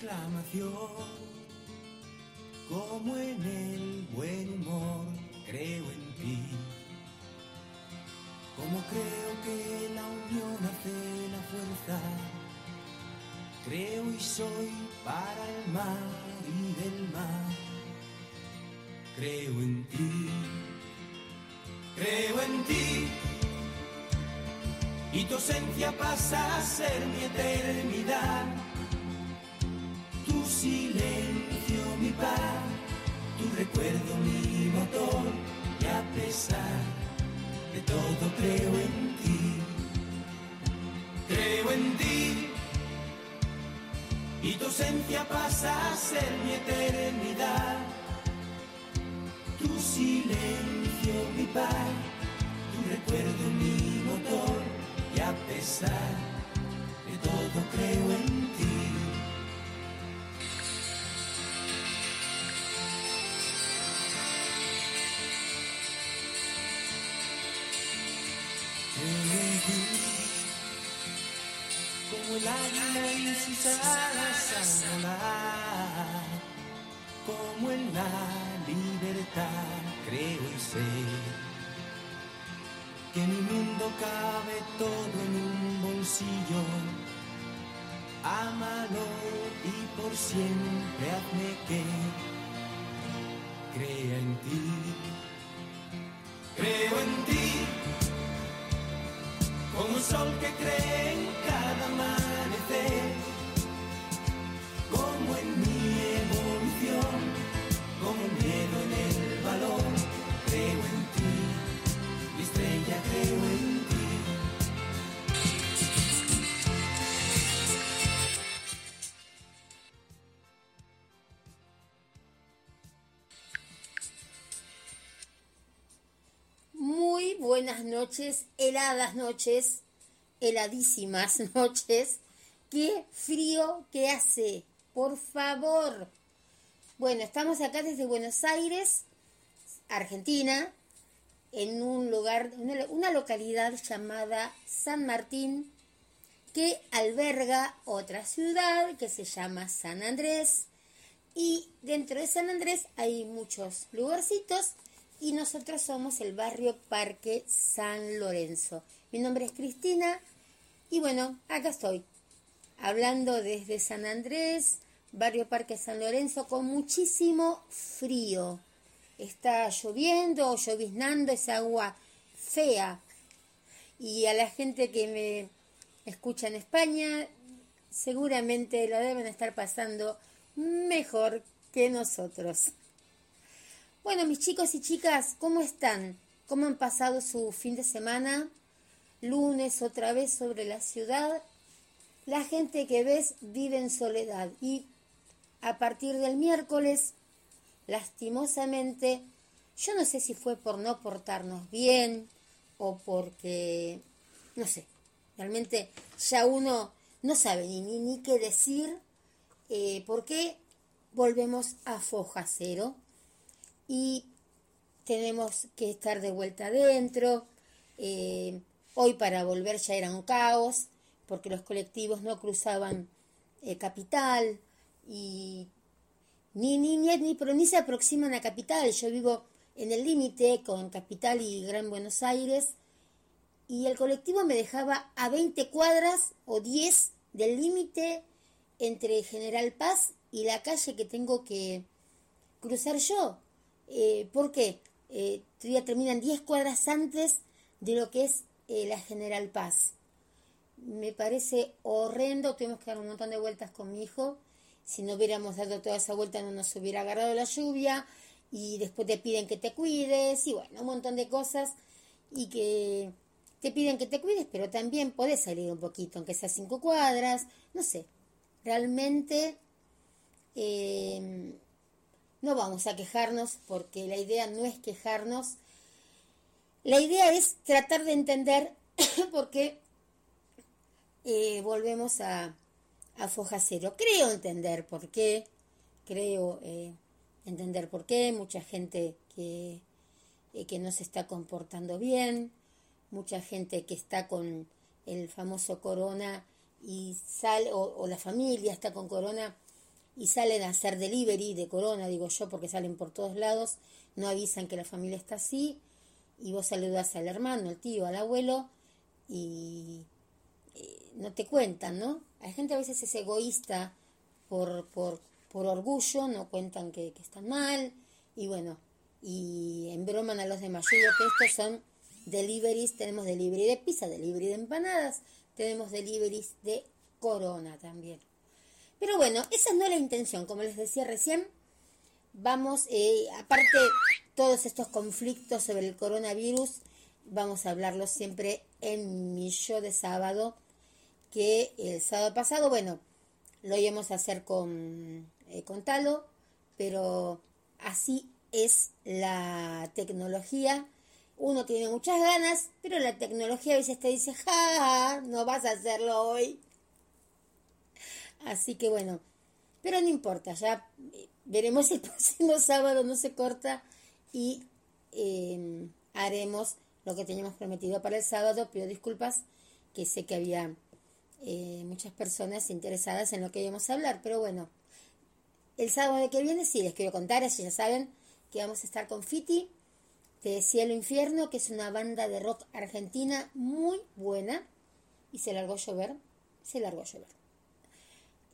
exclamación, como en el buen humor creo en ti. Como creo que la unión hace la fuerza, creo y soy para el mar y del mar. Creo en ti, creo en ti. Y tu ausencia pasa a ser mi eternidad. Silencio, mi paz, tu recuerdo, mi motor. Y a pesar de todo creo en ti. Creo en ti. Y tu ausencia pasa a ser mi eternidad. Tu silencio, mi paz, tu recuerdo, mi motor. Y a pesar de todo creo en ti. Alas al volar, como en la libertad creo y sé que mi mundo cabe todo en un bolsillo. Ámalo y por siempre hazme que crea en ti. Creo en ti como un sol que cree en cada como en mi evolución, como el miedo en el valor, creo en ti, mi estrella creo en ti. Muy buenas noches, heladas noches, heladísimas noches. Qué frío que hace, por favor. Bueno, estamos acá desde Buenos Aires, Argentina, en un lugar, una, localidad llamada San Martín, que alberga otra ciudad que se llama San Andrés. Y dentro de San Andrés hay muchos lugarcitos y nosotros somos el barrio Parque San Lorenzo. Mi nombre es Cristina y bueno, acá estoy, hablando desde San Andrés, barrio Parque San Lorenzo, con muchísimo frío. Está lloviendo o lloviznando, es agua fea. Y a la gente que me escucha en España, seguramente lo deben estar pasando mejor que nosotros. Bueno, mis chicos y chicas, ¿cómo están? ¿Cómo han pasado su fin de semana? Lunes otra vez sobre la ciudad. La gente que ves vive en soledad y a partir del miércoles, lastimosamente, yo no sé si fue por no portarnos bien o porque, no sé, realmente ya uno no sabe ni, ni, qué decir, eh, porque volvemos a foja cero y tenemos que estar de vuelta adentro. Eh, hoy para volver ya era un caos, porque los colectivos no cruzaban eh, capital y ni, ni, ni, ni, pero ni se aproximan a capital. Yo vivo en el límite con capital y Gran Buenos Aires y el colectivo me dejaba a 20 cuadras o 10 del límite entre General Paz y la calle que tengo que cruzar yo. Eh, ¿Por? Eh, todavía terminan 10 cuadras antes de lo que es eh, la General Paz. Me parece horrendo, tuvimos que dar un montón de vueltas con mi hijo. Si no hubiéramos dado toda esa vuelta no nos hubiera agarrado la lluvia y después te piden que te cuides y bueno, un montón de cosas y que te piden que te cuides, pero también podés salir un poquito, aunque sea cinco cuadras, no sé. Realmente eh, no vamos a quejarnos porque la idea no es quejarnos. La idea es tratar de entender por qué eh, volvemos a, a foja cero. Creo entender por qué, creo eh, entender por qué. Mucha gente que, eh, que no se está comportando bien, mucha gente que está con el famoso corona y sale, o, la familia está con corona y salen a hacer delivery de corona, digo yo, porque salen por todos lados, no avisan que la familia está así, y vos saludas al hermano, al tío, al abuelo, y eh, no te cuentan, ¿no? Hay gente a veces es egoísta por, por, por orgullo, no cuentan que, que están mal, y bueno, y embroman a los demás. Yo digo que estos son deliveries, tenemos delivery de pizza, delivery de empanadas, tenemos deliveries de corona también. Pero bueno, esa no es la intención, como les decía recién, vamos, eh, aparte todos estos conflictos sobre el coronavirus, vamos a hablarlos siempre en mi show de sábado, que el sábado pasado, bueno, lo íbamos a hacer con, eh, Talo, pero así es la tecnología. Uno tiene muchas ganas, pero la tecnología a veces te dice, ja, no vas a hacerlo hoy. Así que bueno, pero no importa, ya veremos el próximo sábado, no se corta y em, haremos lo que teníamos prometido para el sábado. Pido disculpas, que sé que había eh, muchas personas interesadas en lo que íbamos a hablar, pero bueno, el sábado que viene sí les quiero contar, así ya saben que vamos a estar con Fiti de Cielo Infierno, que es una banda de rock argentina muy buena y se largó a llover, se largó a llover.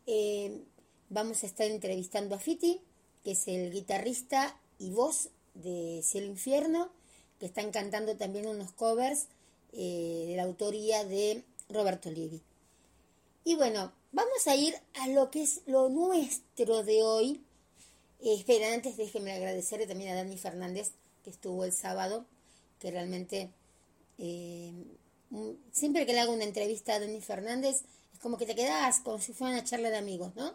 Eh, vamos a estar entrevistando a Fiti, que es el guitarrista y voz de Cielo Infierno, que están cantando también unos covers eh, de la autoría de Roberto Livi. Y bueno, vamos a ir a lo que es lo nuestro de hoy. Eh, espera, antes déjenme agradecerle también a Dani Fernández, que estuvo el sábado, que realmente siempre que le hago una entrevista a Dani Fernández, como que te quedas como si fuera una charla de amigos, ¿no?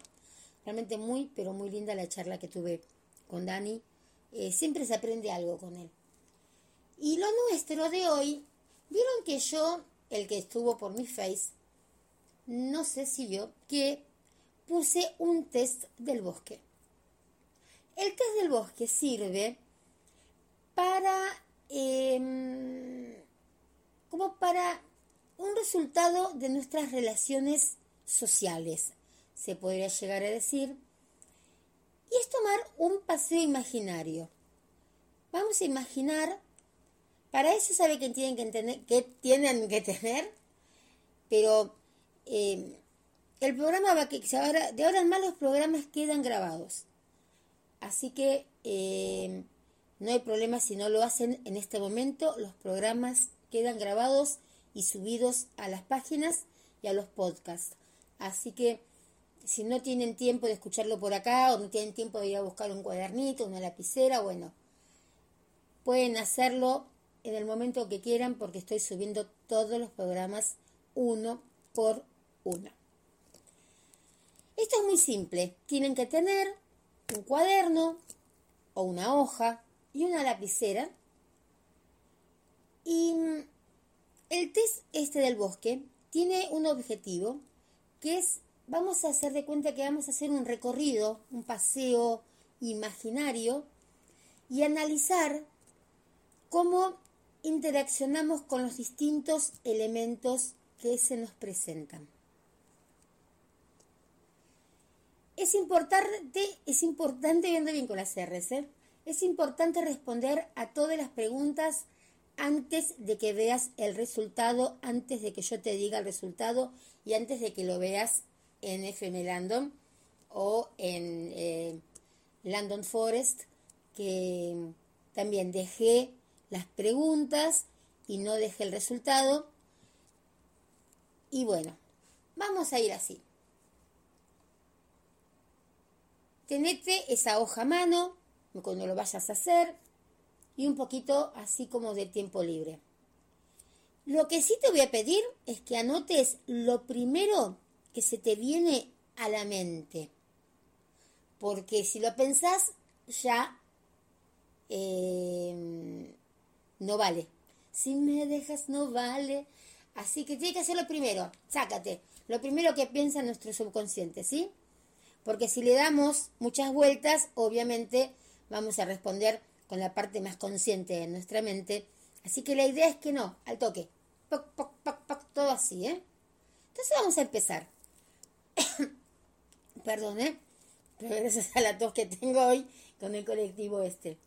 Realmente muy, pero muy linda la charla que tuve con Dani. Eh, siempre se aprende algo con él. Y lo nuestro de hoy, vieron que yo, el que estuvo por mi face, no sé si vio que puse un test del bosque. El test del bosque sirve para, em, como para un resultado de nuestras relaciones sociales, se podría llegar a decir, y es tomar un paseo imaginario. Vamos a imaginar, para eso sabe que tienen que, que, tienen que tener, pero eh, el programa va que de ahora en más los programas quedan grabados. Así que eh, no hay problema si no lo hacen en este momento, los programas quedan grabados y subidos a las páginas y a los podcasts. Así que si no tienen tiempo de escucharlo por acá o no tienen tiempo de ir a buscar un cuadernito, una lapicera, bueno, pueden hacerlo en el momento que quieran porque estoy subiendo todos los programas uno por uno. Esto es muy simple. Tienen que tener un cuaderno o una hoja y una lapicera y el test este del bosque tiene un objetivo que es, vamos a hacer de cuenta que vamos a hacer un recorrido, un paseo imaginario y analizar cómo interaccionamos con los distintos elementos que se nos presentan. Es importante, viendo bien con las R's, ¿eh? es importante responder a todas las preguntas antes de que veas el resultado, antes de que yo te diga el resultado y antes de que lo veas en FM Landon o en eh, Landon Forest, que también dejé las preguntas y no dejé el resultado. Y bueno, vamos a ir así. Tenete esa hoja a mano cuando lo vayas a hacer y un poquito así como de tiempo libre. Lo que sí te voy a pedir es que anotes lo primero que se te viene a la mente. Porque si lo pensás, ya eh, no vale. Si me dejas, no vale. Así que tiene que hacer lo primero. Sácate. Lo primero que piensa nuestro subconsciente, ¿sí? Porque si le damos muchas vueltas, obviamente vamos a responder con la parte más consciente de nuestra mente. Así que la idea es que no, al toque. todo así, ¿eh? Entonces vamos a empezar. Perdón, ¿eh? pero gracias a la tos que tengo hoy con el colectivo este.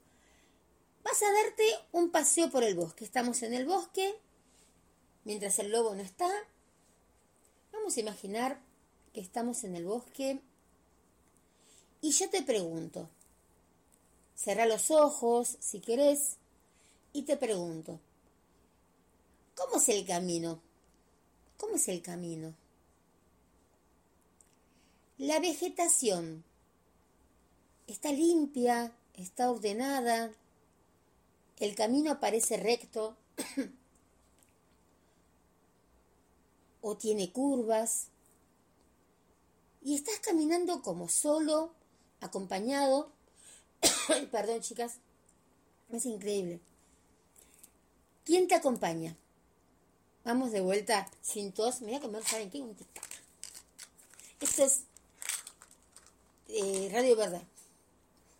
Vas a darte un paseo por el bosque. Estamos en el bosque, mientras el lobo no está. Vamos a imaginar que estamos en el bosque y yo te pregunto, cerra los ojos si querés y te pregunto, ¿cómo es el camino? ¿Cómo es el camino? La vegetación está limpia, está ordenada, el camino parece recto o tiene curvas y estás caminando como solo, acompañado. Perdón, chicas, es increíble. ¿Quién te acompaña? Vamos de vuelta sin tos. Me voy a comer, ¿saben qué? Un Esto es eh, Radio Verdad.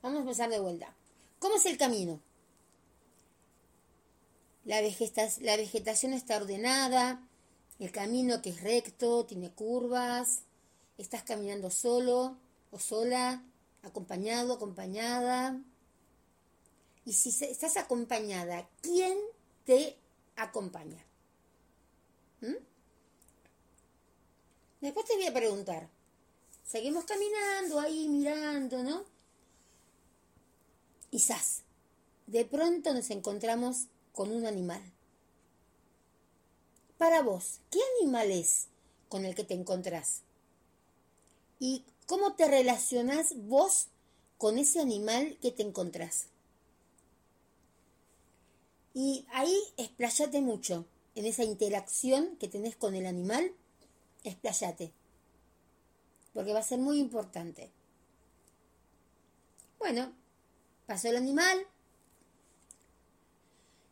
Vamos a empezar de vuelta. ¿Cómo es el camino? La, la vegetación está ordenada, el camino que es recto, tiene curvas, estás caminando solo o sola, acompañado, acompañada. Y si estás acompañada, ¿quién te acompaña? ¿Mm? Después te voy a preguntar. Seguimos caminando ahí, mirando, ¿no? Quizás, de pronto nos encontramos con un animal. Para vos, ¿qué animal es con el que te encontrás? ¿Y cómo te relacionás vos con ese animal que te encontrás? Y ahí explayate mucho en esa interacción que tenés con el animal, explayate. Porque va a ser muy importante. Bueno, pasó el animal.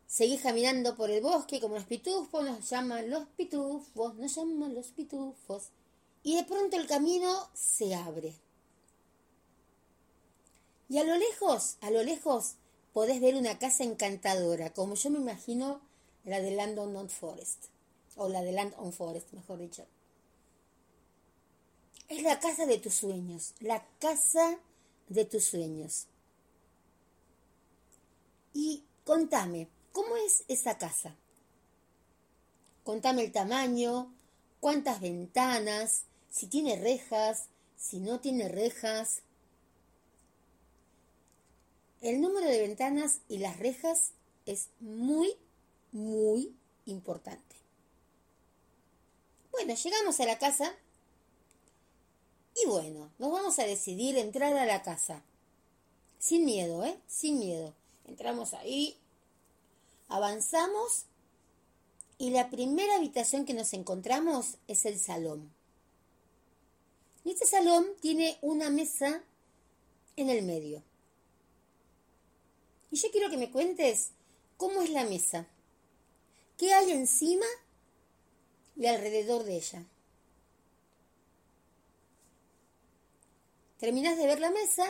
Seguís caminando por el bosque como los pitufos, nos llaman los pitufos, nos llaman los pitufos. Y de pronto el camino se abre. Y a lo lejos, a lo lejos, podés ver una casa encantadora, como yo me imagino la de Land on Forest, o la de Land on Forest, mejor dicho. Es la casa de tus sueños, la casa de tus sueños. Y contame, ¿cómo es esa casa? Contame el tamaño, cuántas ventanas, si tiene rejas, si no tiene rejas. El número de ventanas y las rejas es muy, muy importante. Bueno, llegamos a la casa y bueno, nos vamos a decidir entrar a la casa. Sin miedo, ¿eh? Sin miedo. Entramos ahí, avanzamos y la primera habitación que nos encontramos es el salón. Y este salón tiene una mesa en el medio. Y yo quiero que me cuentes cómo es la mesa, qué hay encima y alrededor de ella. Terminas de ver la mesa,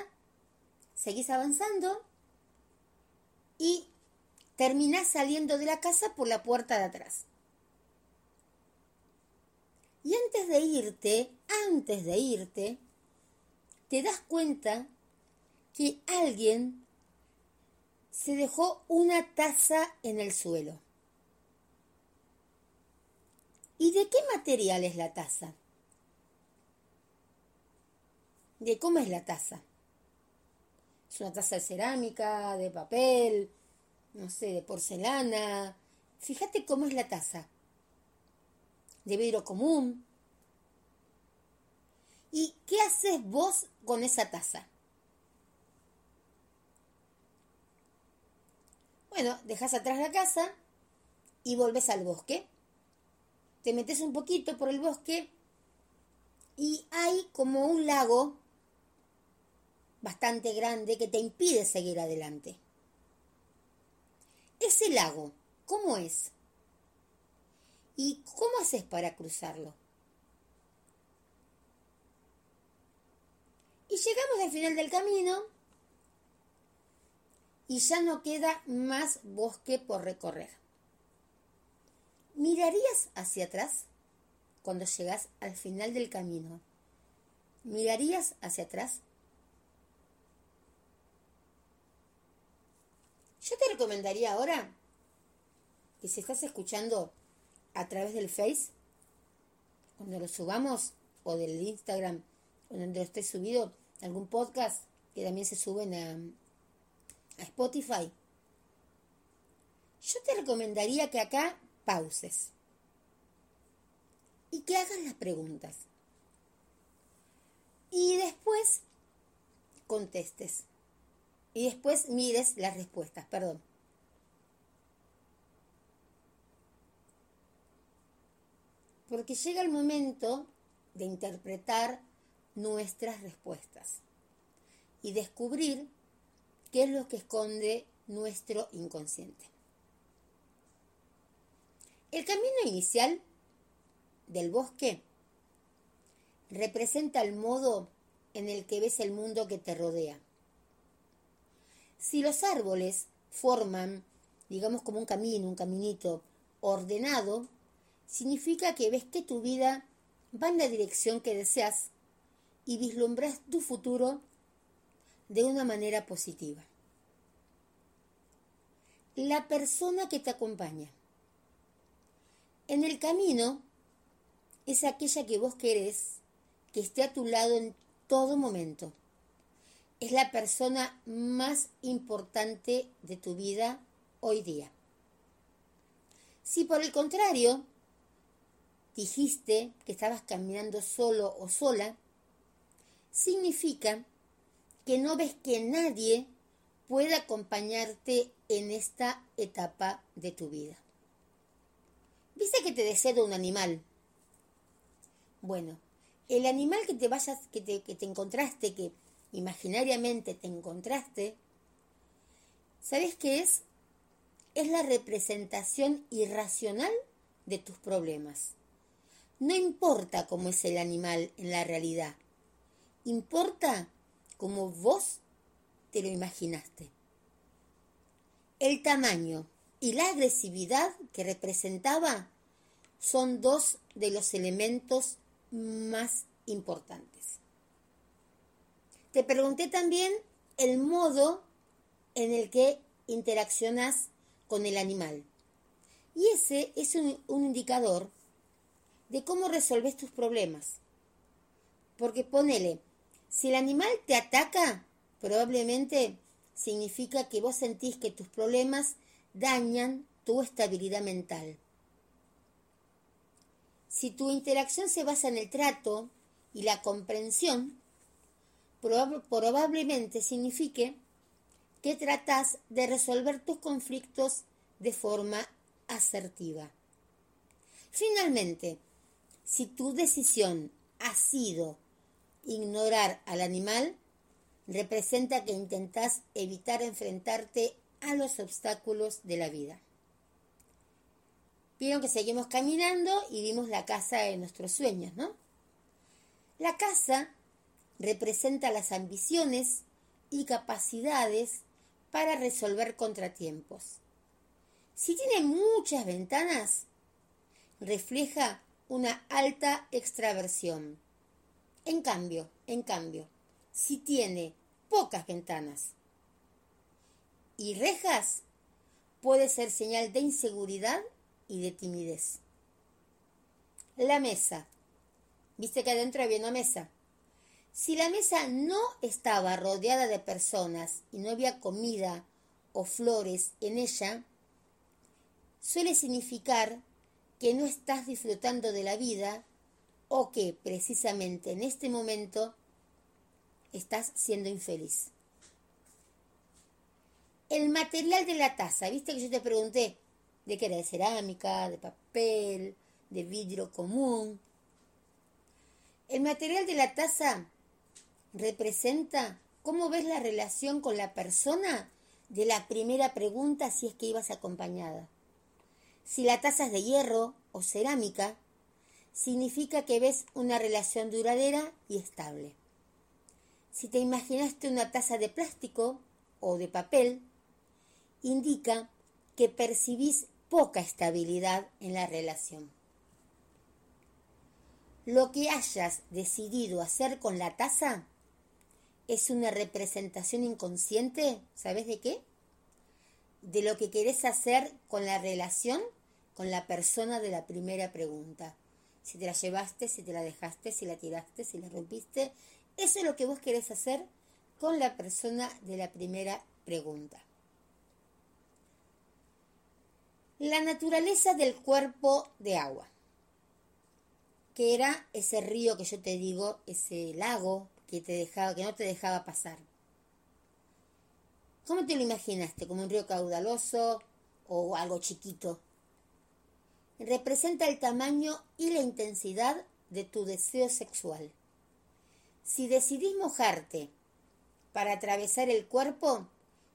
seguís avanzando y terminás saliendo de la casa por la puerta de atrás. Y antes de irte, antes de irte, te das cuenta que alguien se dejó una taza en el suelo. ¿Y de qué material es la taza? ¿De cómo es la taza? Es una taza de cerámica, de papel, no sé, de porcelana. Fíjate cómo es la taza. De vidrio común. ¿Y qué haces vos con esa taza? Bueno, dejas atrás la casa y volves al bosque. Te metes un poquito por el bosque y hay como un lago bastante grande que te impide seguir adelante. Ese lago, ¿cómo es? ¿Y cómo haces para cruzarlo? Y llegamos al final del camino y ya no queda más bosque por recorrer. ¿Mirarías hacia atrás cuando llegas al final del camino? ¿Mirarías hacia atrás? Yo te recomendaría ahora que si estás escuchando a través del Face, cuando lo subamos, o del Instagram, donde lo esté subido, algún podcast que también se suben a, a Spotify, yo te recomendaría que acá pauses y que hagas las preguntas. Y después contestes. Y después mires las respuestas, perdón. Porque llega el momento de interpretar nuestras respuestas y descubrir qué es lo que esconde nuestro inconsciente. El camino inicial del bosque representa el modo en el que ves el mundo que te rodea. Si los árboles forman, digamos, como un camino, un caminito ordenado, significa que ves que tu vida va en la dirección que deseas y vislumbras tu futuro de una manera positiva. La persona que te acompaña. En el camino es aquella que vos querés que esté a tu lado en todo momento. Es la persona más importante de tu vida hoy día. Si por el contrario dijiste que estabas caminando solo o sola, significa que no ves que nadie pueda acompañarte en esta etapa de tu vida. Viste que te deseo un animal, bueno, el animal que te vayas, que te, que te encontraste, que imaginariamente te encontraste, ¿sabes qué es? Es la representación irracional de tus problemas. No importa cómo es el animal en la realidad, importa cómo vos te lo imaginaste. El tamaño y la agresividad que representaba son dos de los elementos más importantes. Te pregunté también el modo en el que interaccionas con el animal. Y ese es un, indicador de cómo resolves tus problemas. Porque ponele, si el animal te ataca, probablemente significa que vos sentís que tus problemas dañan tu estabilidad mental. Si tu interacción se basa en el trato y la comprensión, probablemente signifique que tratas de resolver tus conflictos de forma asertiva. Finalmente, si tu decisión ha sido ignorar al animal, representa que intentas evitar enfrentarte a los obstáculos de la vida. Vieron que seguimos caminando y vimos la casa de nuestros sueños, ¿no? La casa representa las ambiciones y capacidades para resolver contratiempos. Si tiene muchas ventanas, refleja una alta extraversión. En cambio, en cambio, si tiene pocas ventanas y rejas, puede ser señal de inseguridad y de timidez. La mesa. Viste que adentro había una mesa. Si la mesa no estaba rodeada de personas y no había comida o flores en ella, suele significar que no estás disfrutando de la vida o que precisamente en este momento estás siendo infeliz. El material de la taza, viste que yo te pregunté, de que era de cerámica, de papel, de vidrio común. El material de la taza representa cómo ves la relación con la persona de la primera pregunta si es que ibas acompañada. Si la taza es de hierro o cerámica, significa que ves una relación duradera y estable. Si te imaginaste una taza de plástico o de papel, indica que percibís poca estabilidad en la relación. Lo que hayas decidido hacer con la taza es una representación inconsciente, ¿sabes de qué? De lo que querés hacer con la relación con la persona de la primera pregunta. Si te la llevaste, si te la dejaste, si la tiraste, si la rompiste. Eso es lo que vos querés hacer con la persona de la primera pregunta. La naturaleza del cuerpo de agua, que era ese río que yo te digo, ese lago que, te dejaba, que no te dejaba pasar. ¿Cómo te lo imaginaste? ¿Como un río caudaloso o algo chiquito? Representa el tamaño y la intensidad de tu deseo sexual. Si decidís mojarte para atravesar el cuerpo,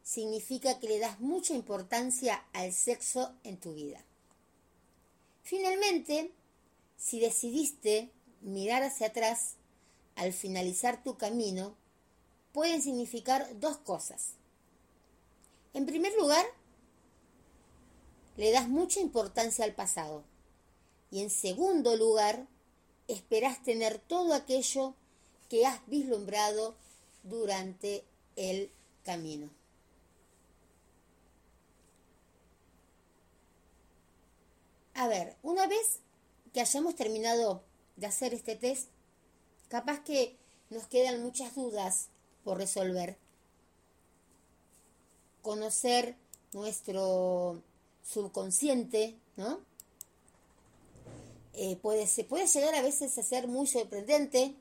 significa que le das mucha importancia al sexo en tu vida. Finalmente, si decidiste mirar hacia atrás al finalizar tu camino, pueden significar dos cosas. En primer lugar, le das mucha importancia al pasado. Y en segundo lugar, esperás tener todo aquello que has vislumbrado durante el camino. A ver, una vez que hayamos terminado de hacer este test, capaz que nos quedan muchas dudas por resolver. Conocer nuestro subconsciente, ¿no? Eh, puede, se puede llegar a veces a ser muy sorprendente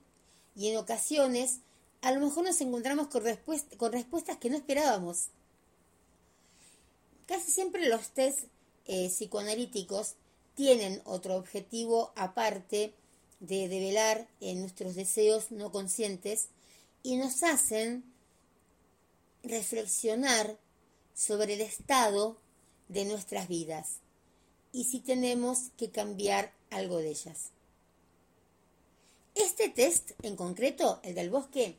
y en ocasiones a lo mejor nos encontramos con, respuestas que no esperábamos. Casi siempre los test eh, psicoanalíticos tienen otro objetivo aparte de develar en nuestros deseos no conscientes y nos hacen reflexionar sobre el estado de nuestras vidas y si tenemos que cambiar algo de ellas. Este test en concreto, el del bosque,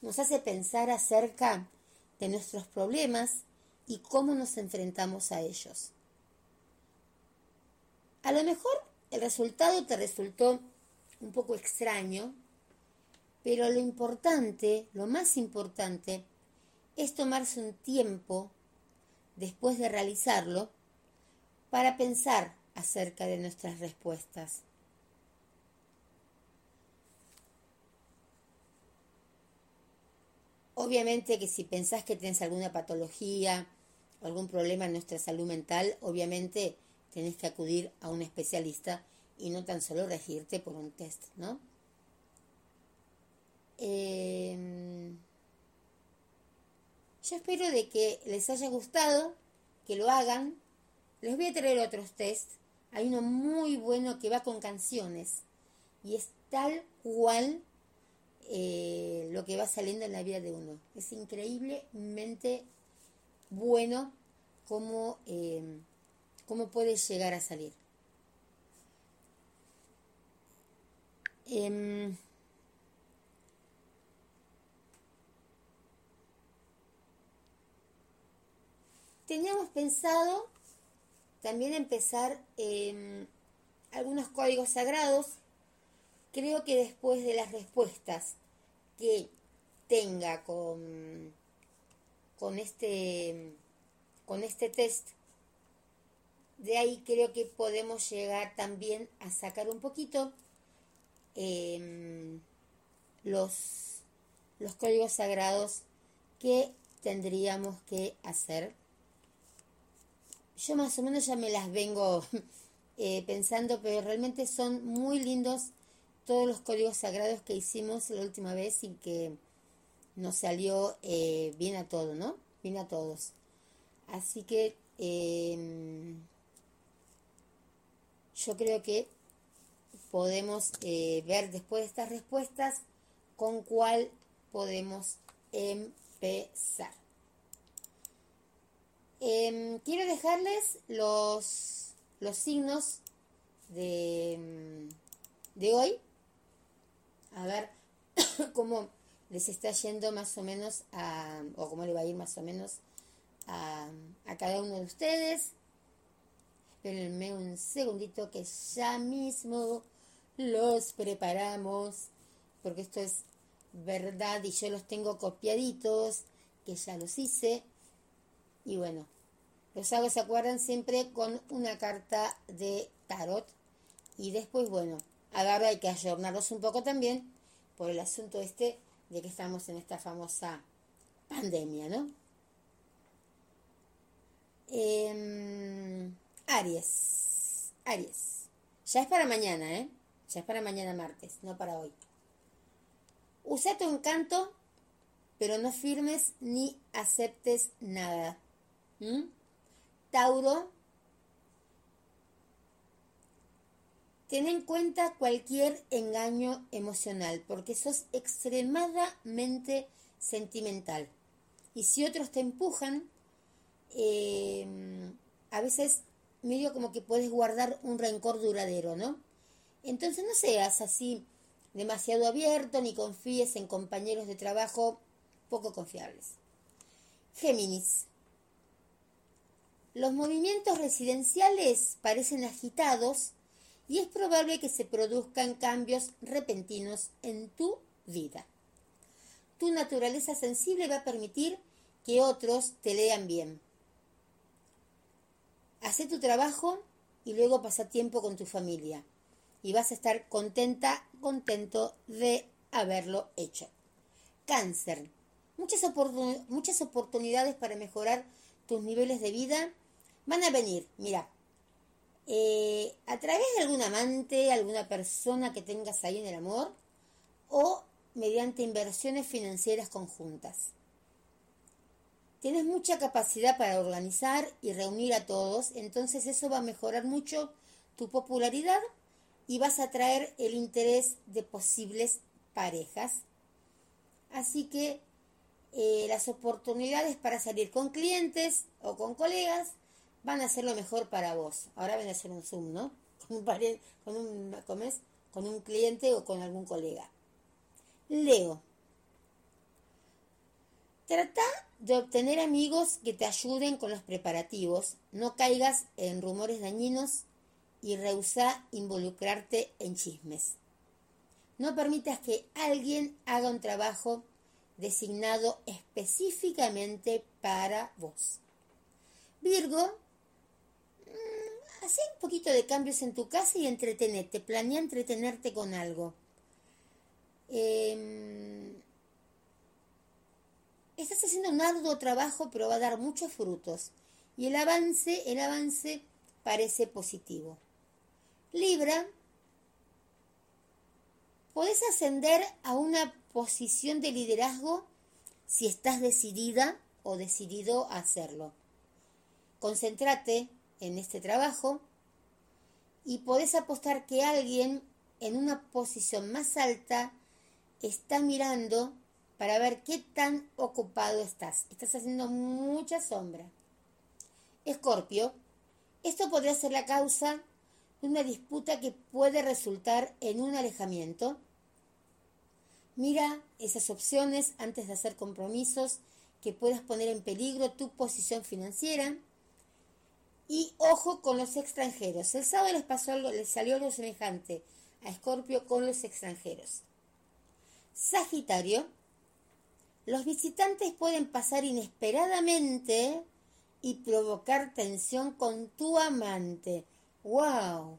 nos hace pensar acerca de nuestros problemas y cómo nos enfrentamos a ellos. A lo mejor el resultado te resultó un poco extraño, pero lo importante, lo más importante, es tomarse un tiempo después de realizarlo para pensar acerca de nuestras respuestas. Obviamente que si pensás que tienes alguna patología o algún problema en nuestra salud mental, obviamente tenés que acudir a un especialista y no tan solo regirte por un test, ¿no? Em, yo espero de que les haya gustado, que lo hagan. Les voy a traer otros test. Hay uno muy bueno que va con canciones y es tal cual eh, lo que va saliendo en la vida de uno. Es increíblemente bueno cómo, eh, cómo puede llegar a salir. Em, Teníamos pensado también empezar en algunos códigos sagrados. Creo que después de las respuestas que tenga con, con, este, con este test, de ahí creo que podemos llegar también a sacar un poquito em, los, los códigos sagrados que tendríamos que hacer yo más o menos ya me las vengo eh, pensando, pero realmente son muy lindos todos los códigos sagrados que hicimos la última vez y que nos salió eh, bien a todos, ¿no? Bien a todos. Así que em, yo creo que podemos eh, ver después de estas respuestas con cuál podemos empezar. Em, quiero dejarles los, los signos de, em, de hoy. A ver cómo les está yendo más o menos a, o cómo le va a ir más o menos a, a cada uno de ustedes. Espérenme un segundito que ya mismo los preparamos, porque esto es verdad y yo los tengo copiaditos, que ya los hice. Y bueno, Los hago se acuerdan siempre con una carta de tarot. Y después, bueno, agarra hay que ayornarlos un poco también por el asunto este de que estamos en esta famosa pandemia, ¿no? Em, Aries. Aries. Ya es para mañana, ¿eh? Ya es para mañana martes, no para hoy. Usa tu encanto, pero no firmes ni aceptes nada. ¿Mm? Tauro, ten en cuenta cualquier engaño emocional, porque sos extremadamente sentimental. Y si otros te empujan, em, a veces medio como que puedes guardar un rencor duradero, ¿no? Entonces no seas así demasiado abierto ni confíes en compañeros de trabajo poco confiables. Géminis. Los movimientos residenciales parecen agitados y es probable que se produzcan cambios repentinos en tu vida. Tu naturaleza sensible va a permitir que otros te lean bien. Haz tu trabajo y luego pasa tiempo con tu familia y vas a estar contenta, contento de haberlo hecho. Cáncer. Muchas, muchas oportunidades para mejorar tus niveles de vida van a venir. Mira, eh, a través de algún amante, alguna persona que tengas ahí en el amor o mediante inversiones financieras conjuntas. Tienes mucha capacidad para organizar y reunir a todos, entonces eso va a mejorar mucho tu popularidad y vas a traer el interés de posibles parejas. Así que eh, las oportunidades para salir con clientes o con colegas van a ser lo mejor para vos. Ahora van a hacer un Zoom, ¿no? Con un, con un, con un cliente o con algún colega. Leo. Trata de obtener amigos que te ayuden con los preparativos. No caigas en rumores dañinos y rehúsa involucrarte en chismes. No permitas que alguien haga un trabajo designado específicamente para vos. Virgo, haz un poquito de cambios en tu casa y entretenete. Planea entretenerte con algo. Em, estás haciendo un arduo trabajo, pero va a dar muchos frutos. Y el avance, el avance parece positivo. Libra, podés ascender a una posición de liderazgo si estás decidida o decidido a hacerlo. Concéntrate en este trabajo y podés apostar que alguien en una posición más alta está mirando para ver qué tan ocupado estás. Estás haciendo mucha sombra. Escorpio, esto podría ser la causa una disputa que puede resultar en un alejamiento. Mira esas opciones antes de hacer compromisos que puedas poner en peligro tu posición financiera. Y ojo con los extranjeros. El sábado les pasó algo, les salió algo semejante a Escorpio con los extranjeros. Sagitario, los visitantes pueden pasar inesperadamente y provocar tensión con tu amante. ¡Wow!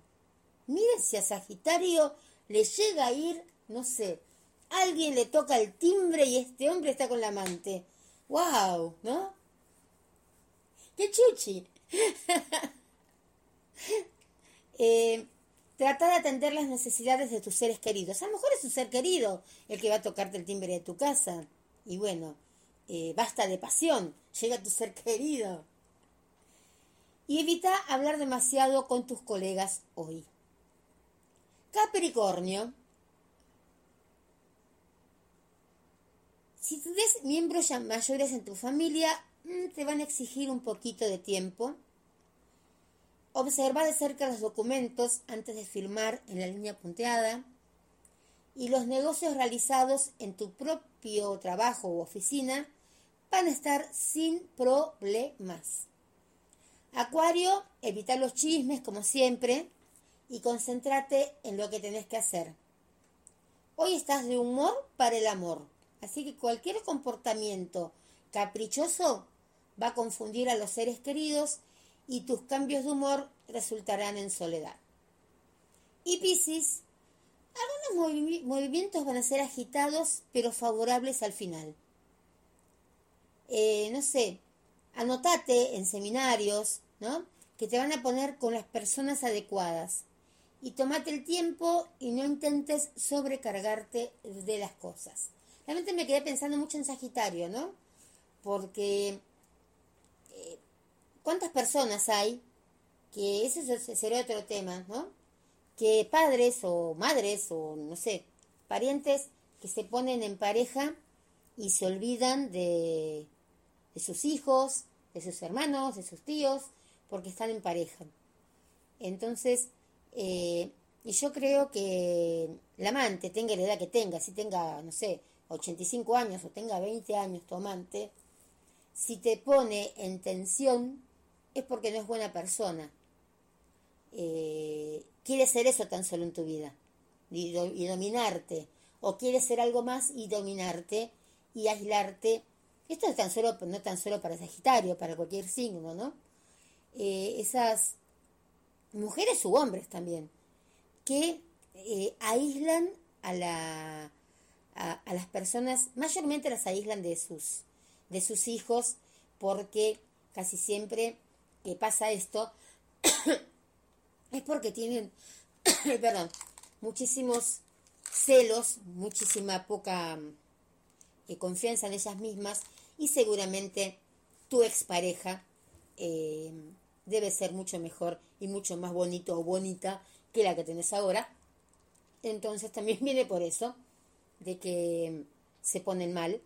Mire si a Sagitario le llega a ir, no sé, alguien le toca el timbre y este hombre está con la amante. ¡Wow! ¿No? ¡Qué chuchi! Eh, trata de atender las necesidades de tus seres queridos. A lo mejor es un ser querido el que va a tocarte el timbre de tu casa. Y bueno, eh, basta de pasión. Llega tu ser querido. Y evita hablar demasiado con tus colegas hoy. Capricornio. Si tienes miembros mayores en tu familia, te van a exigir un poquito de tiempo. Observa de cerca los documentos antes de firmar en la línea punteada y los negocios realizados en tu propio trabajo u oficina van a estar sin problemas. Acuario, evita los chismes como siempre y concéntrate en lo que tenés que hacer. Hoy estás de humor para el amor, así que cualquier comportamiento caprichoso va a confundir a los seres queridos y tus cambios de humor resultarán en soledad. Y Piscis, algunos movimientos van a ser agitados pero favorables al final. Eh, no sé, anotate en seminarios, ¿no? Que te van a poner con las personas adecuadas. Y tomate el tiempo y no intentes sobrecargarte de las cosas. Realmente me quedé pensando mucho en Sagitario, ¿no? Porque ¿cuántas personas hay que ese sería otro tema, ¿no? Que padres o madres o no sé, parientes que se ponen en pareja y se olvidan de, de sus hijos, de sus hermanos, de sus tíos, porque están en pareja. Entonces, eh, y yo creo que el amante, tenga la edad que tenga, si tenga, no sé, 85 años o tenga 20 años tu amante, si te pone en tensión es porque no es buena persona. Eh, quiere ser eso tan solo en tu vida y, dominarte. O quiere ser algo más y dominarte y aislarte esto es tan solo, no tan solo para Sagitario, para cualquier signo, ¿no? Eh, esas mujeres u hombres también, que eh, aíslan a, la, a, las personas, mayormente las aíslan de sus, de sus hijos, porque casi siempre que pasa esto es porque tienen, perdón, muchísimos celos, muchísima poca eh, confianza en ellas mismas y seguramente tu expareja eh, debe ser mucho mejor y mucho más bonito o bonita que la que tenés ahora. Entonces también viene por eso, de que se ponen mal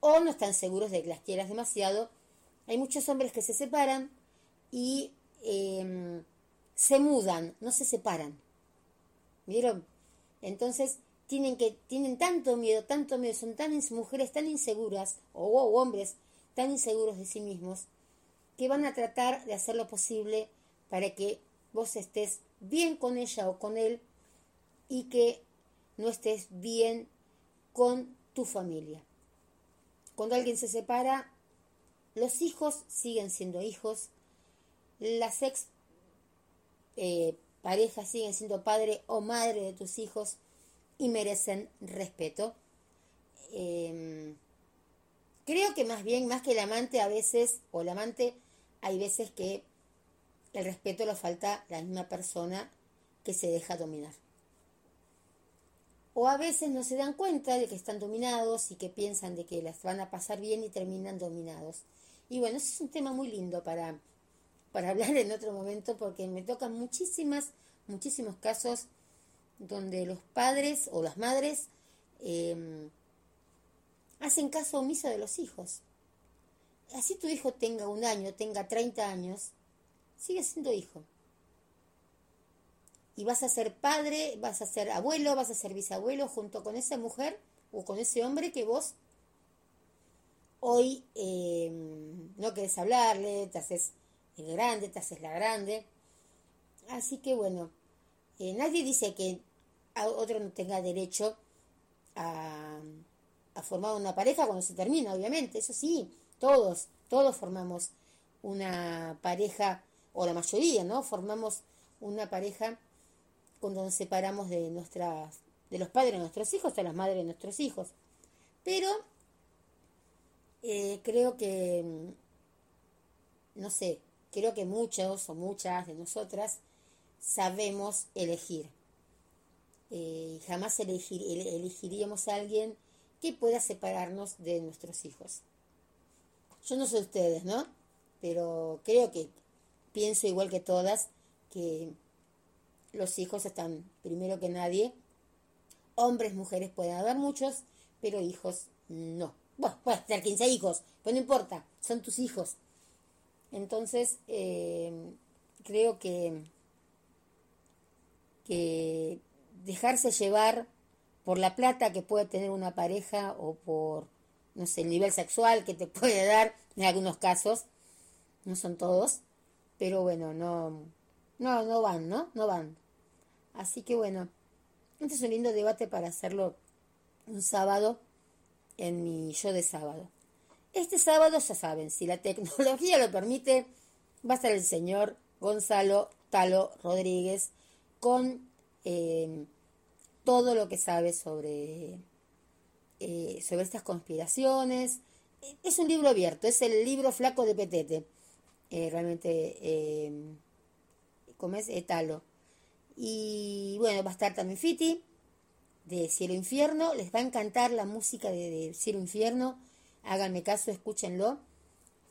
o no están seguros de que las quieras demasiado. Hay muchos hombres que se separan y em, se mudan, no se separan. ¿Vieron? Entonces tienen, que, tienen tanto miedo, tanto miedo, son tan mujeres tan inseguras, o, hombres tan inseguros de sí mismos, que van a tratar de hacer lo posible para que vos estés bien con ella o con él y que no estés bien con tu familia. Cuando alguien se separa, los hijos siguen siendo hijos, las ex eh, parejas siguen siendo padre o madre de tus hijos, y merecen respeto. Em, creo que más bien, más que el amante a veces, o el amante, hay veces que el respeto lo falta la misma persona que se deja dominar. O a veces no se dan cuenta de que están dominados y que piensan de que las van a pasar bien y terminan dominados. Y bueno, ese es un tema muy lindo para, para hablar en otro momento porque me tocan muchísimas, muchísimos casos donde los padres o las madres em, hacen caso omiso de los hijos. Así tu hijo tenga un año, tenga 30 años, sigue siendo hijo. Y vas a ser padre, vas a ser abuelo, vas a ser bisabuelo junto con esa mujer o con ese hombre que vos hoy em, no querés hablarle, te haces el grande, te haces la grande. Así que bueno, eh, nadie dice que otro no tenga derecho a, formar una pareja cuando se termina, obviamente. Eso sí, todos, todos formamos una pareja, o la mayoría, ¿no? Formamos una pareja cuando nos separamos de nuestras, de los padres de nuestros hijos, de las madres de nuestros hijos. Pero eh, creo que, no sé, creo que muchos o muchas de nosotras sabemos elegir eh, jamás elegiríamos a alguien que pueda separarnos de nuestros hijos. Yo no sé ustedes, ¿no? Pero creo que pienso igual que todas que los hijos están primero que nadie. Hombres, mujeres pueden haber muchos, pero hijos no. Bueno, puedes tener 15 hijos, pero no importa, son tus hijos. Entonces, eh, creo que, que dejarse llevar por la plata que puede tener una pareja o por, no sé, el nivel sexual que te puede dar en algunos casos, no son todos, pero bueno, no, no, no van, ¿no? No van. Así que bueno, este es un lindo debate para hacerlo un sábado en mi show de sábado. Este sábado, ya saben, si la tecnología lo permite, va a estar el señor Gonzalo Talo Rodríguez con eh, todo lo que sabe sobre, eh, sobre estas conspiraciones. Es un libro abierto, es el libro flaco de Petete, eh, realmente, como es Talo. Y bueno, va a estar también Fiti, de Cielo Infierno. Les va a encantar la música de, Cielo Infierno. Háganme caso, escúchenlo.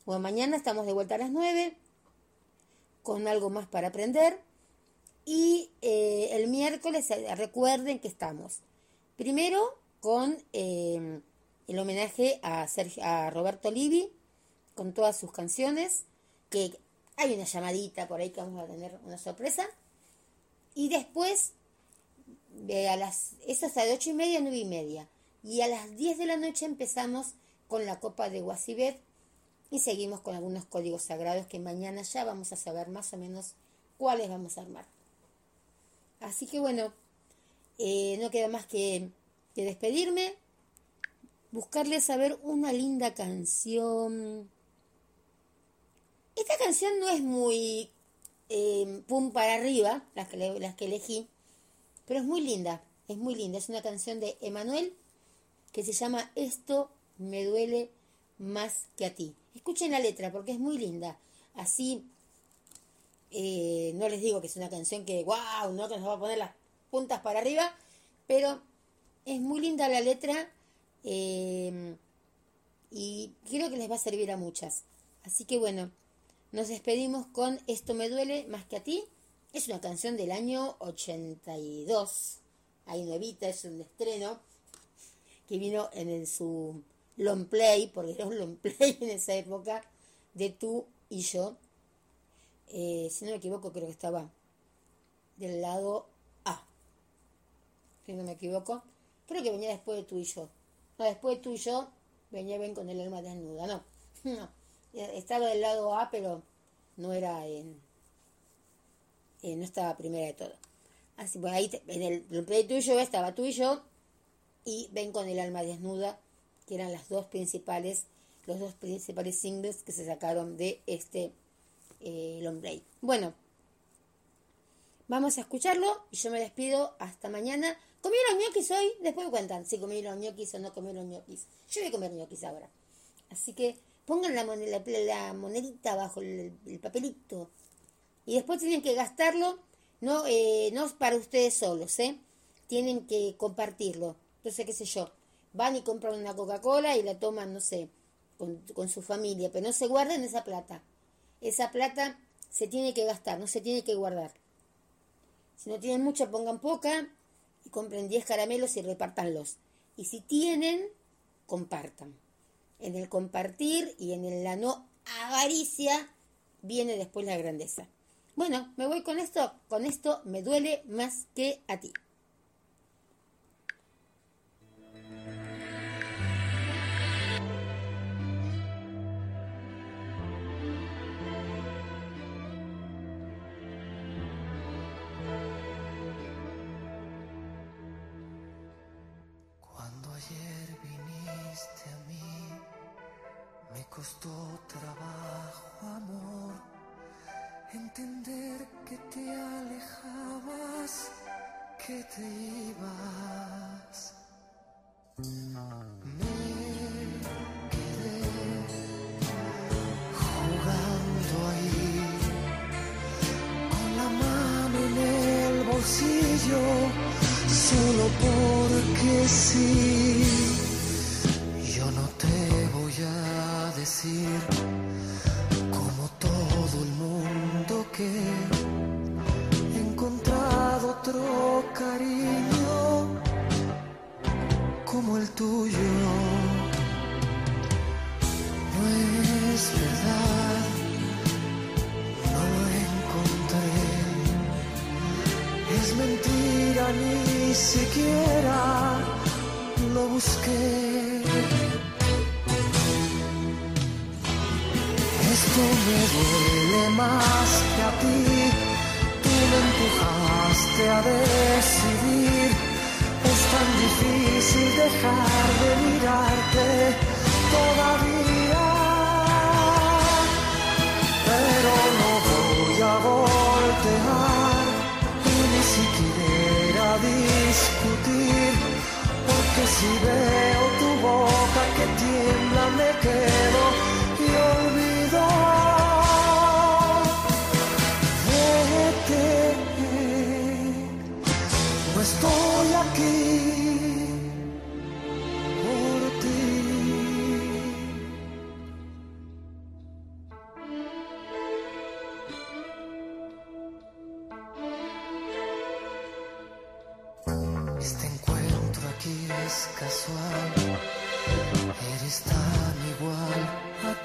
Bueno, mañana estamos de vuelta a las 9 con algo más para aprender. Y eh, el miércoles eh, recuerden que estamos primero con eh, el homenaje a, a Roberto Livi con todas sus canciones, que hay una llamadita por ahí que vamos a tener una sorpresa. Y después a las, eso hasta de ocho y media a nueve y media. Y a las 10 de la noche empezamos con la copa de Guasibet y seguimos con algunos códigos sagrados que mañana ya vamos a saber más o menos cuáles vamos a armar. Así que bueno, eh, no queda más que, despedirme, buscarles saber una linda canción. Esta canción no es muy eh, pum para arriba, las que, las que elegí, pero es muy linda, es muy linda. Es una canción de Emanuel que se llama Esto me duele más que a ti. Escuchen la letra porque es muy linda. Así, eh, no les digo que es una canción que, wow, no que nos va a poner las puntas para arriba, pero es muy linda la letra eh, y creo que les va a servir a muchas. Así que bueno, nos despedimos con Esto me duele más que a ti. Es una canción del año 82. Ahí nuevita, es un estreno que vino en su long play, porque era un long play en esa época, de tú y yo. Eh, si no me equivoco, creo que estaba del lado A. Si no me equivoco. Creo que venía después de tú y yo. No, después de tú y yo venía bien con el alma desnuda. No, no. Estaba del lado A, pero no era en eh, no estaba primera de todo. Así, pues ahí en el play tuyo estaba tú y yo, y Ven con el alma desnuda, que eran las dos principales, los dos principales singles que se sacaron de este eh. Bueno, vamos a escucharlo y yo me despido hasta mañana. ¿Comieron ñoquis hoy? Después me cuentan si comieron ñoquis o no comieron ñoquis. Yo voy a comer ñoquis ahora. Así que pongan la, la, monedita bajo el papelito y después tienen que gastarlo, no, eh, no para ustedes solos, ¿eh? Tienen que compartirlo. Entonces, qué sé yo, van y compran una Coca-Cola y la toman, no sé, con, su familia, pero no se guarden esa plata. Esa plata se tiene que gastar, no se tiene que guardar. Si no tienen mucha, pongan poca y compren 10 caramelos y repártanlos. Y si tienen, compartan. En el compartir y en la no avaricia viene después la grandeza. Bueno, me voy con esto. Con esto me duele más que a ti. Que te ibas. Me quedé jugando ahí, con la mano en el bolsillo, solo porque sí. Yo no te voy a decir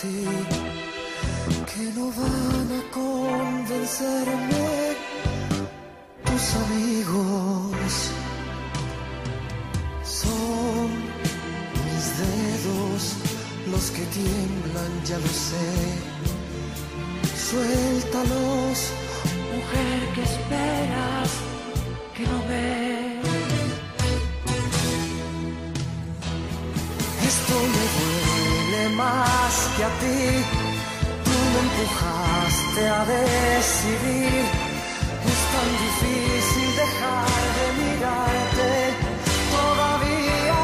que no van a convencerme tus amigos. Son mis dedos los que tiemblan, ya lo sé. Tú me empujaste a decidir. Es tan difícil dejar de mirarte todavía.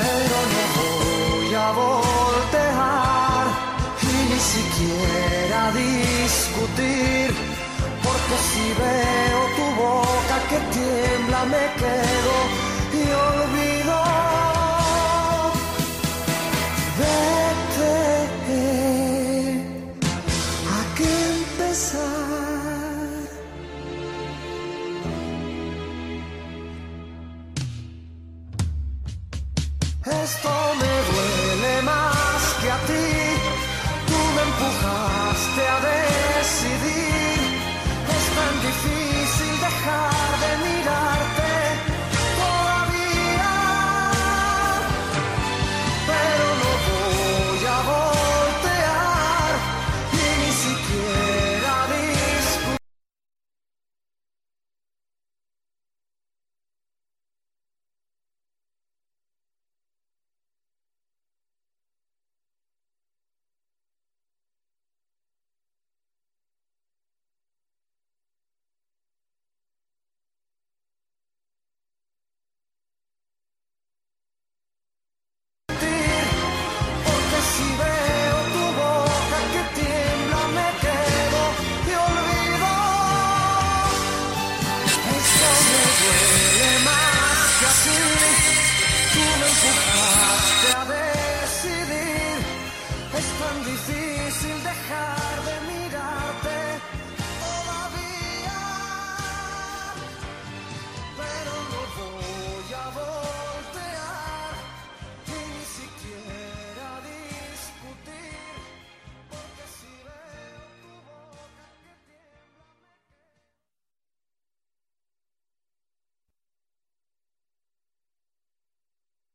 Pero no voy a voltear y ni siquiera discutir. Porque si veo tu boca que tiembla me quedo